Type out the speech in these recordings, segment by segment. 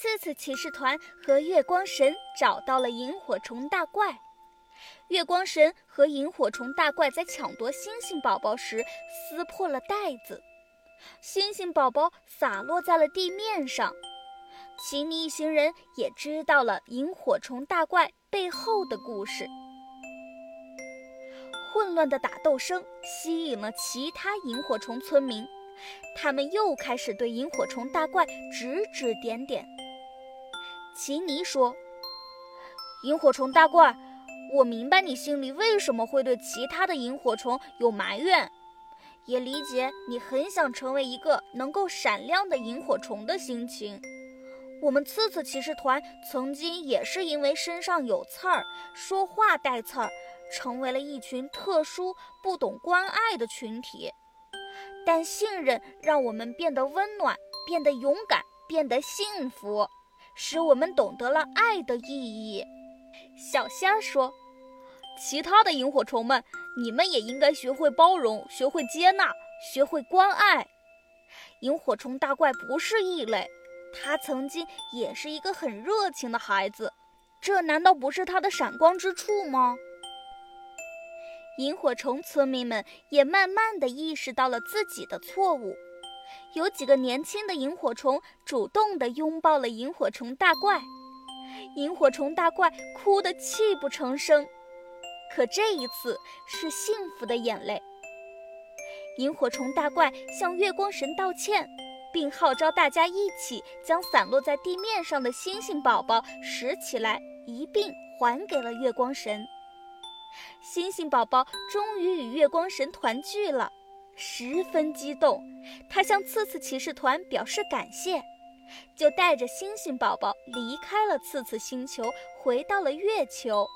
次次骑士团和月光神找到了萤火虫大怪。月光神和萤火虫大怪在抢夺星星宝宝时撕破了袋子，星星宝宝洒落在了地面上。奇尼一行人也知道了萤火虫大怪背后的故事。混乱的打斗声吸引了其他萤火虫村民，他们又开始对萤火虫大怪指指点点。奇尼说：“萤火虫大怪。”我明白你心里为什么会对其他的萤火虫有埋怨，也理解你很想成为一个能够闪亮的萤火虫的心情。我们次次骑士团曾经也是因为身上有刺儿，说话带刺儿，成为了一群特殊、不懂关爱的群体。但信任让我们变得温暖，变得勇敢，变得幸福，使我们懂得了爱的意义。小仙儿说：“其他的萤火虫们，你们也应该学会包容，学会接纳，学会关爱。萤火虫大怪不是异类，他曾经也是一个很热情的孩子，这难道不是他的闪光之处吗？”萤火虫村民们也慢慢地意识到了自己的错误，有几个年轻的萤火虫主动地拥抱了萤火虫大怪。萤火虫大怪哭得泣不成声，可这一次是幸福的眼泪。萤火虫大怪向月光神道歉，并号召大家一起将散落在地面上的星星宝宝拾起来，一并还给了月光神。星星宝宝终于与月光神团聚了，十分激动，他向刺刺骑士团表示感谢。就带着星星宝宝离开了刺刺星球，回到了月球。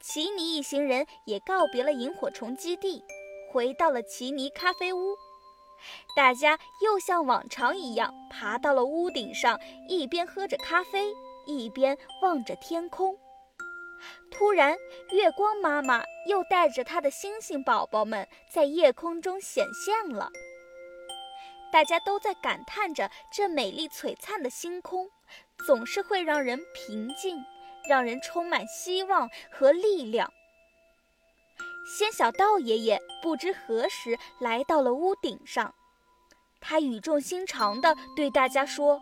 奇尼一行人也告别了萤火虫基地，回到了奇尼咖啡屋。大家又像往常一样爬到了屋顶上，一边喝着咖啡，一边望着天空。突然，月光妈妈又带着她的星星宝宝们在夜空中显现了。大家都在感叹着，这美丽璀璨的星空总是会让人平静，让人充满希望和力量。仙小道爷爷不知何时来到了屋顶上，他语重心长地对大家说：“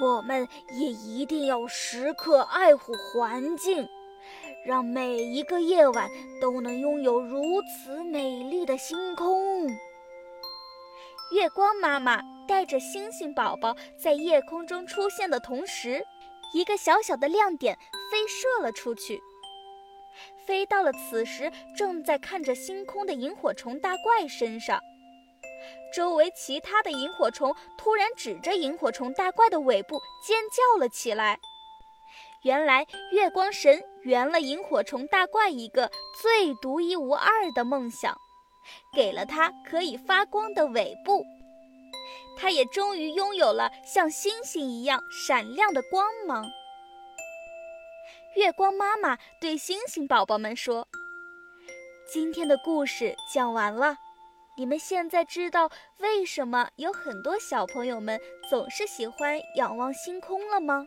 我们也一定要时刻爱护环境，让每一个夜晚都能拥有如此美丽的星空。”月光妈妈带着星星宝宝在夜空中出现的同时，一个小小的亮点飞射了出去，飞到了此时正在看着星空的萤火虫大怪身上。周围其他的萤火虫突然指着萤火虫大怪的尾部尖叫了起来。原来，月光神圆了萤火虫大怪一个最独一无二的梦想。给了它可以发光的尾部，它也终于拥有了像星星一样闪亮的光芒。月光妈妈对星星宝宝们说：“今天的故事讲完了，你们现在知道为什么有很多小朋友们总是喜欢仰望星空了吗？”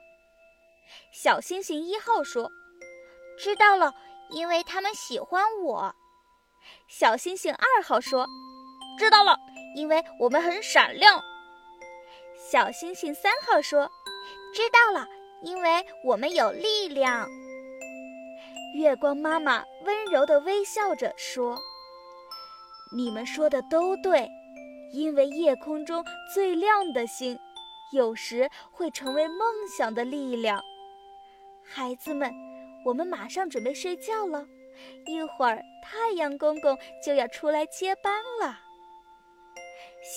小星星一号说：“知道了，因为他们喜欢我。”小星星二号说：“知道了，因为我们很闪亮。”小星星三号说：“知道了，因为我们有力量。”月光妈妈温柔地微笑着说：“你们说的都对，因为夜空中最亮的星，有时会成为梦想的力量。”孩子们，我们马上准备睡觉了。一会儿，太阳公公就要出来接班了。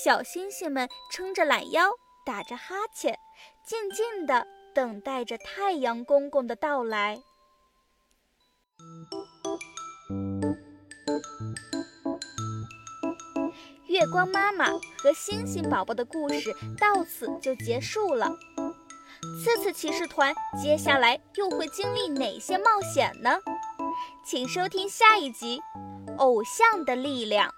小星星们撑着懒腰，打着哈欠，静静地等待着太阳公公的到来。月光妈妈和星星宝宝的故事到此就结束了。次次骑士团接下来又会经历哪些冒险呢？请收听下一集《偶像的力量》。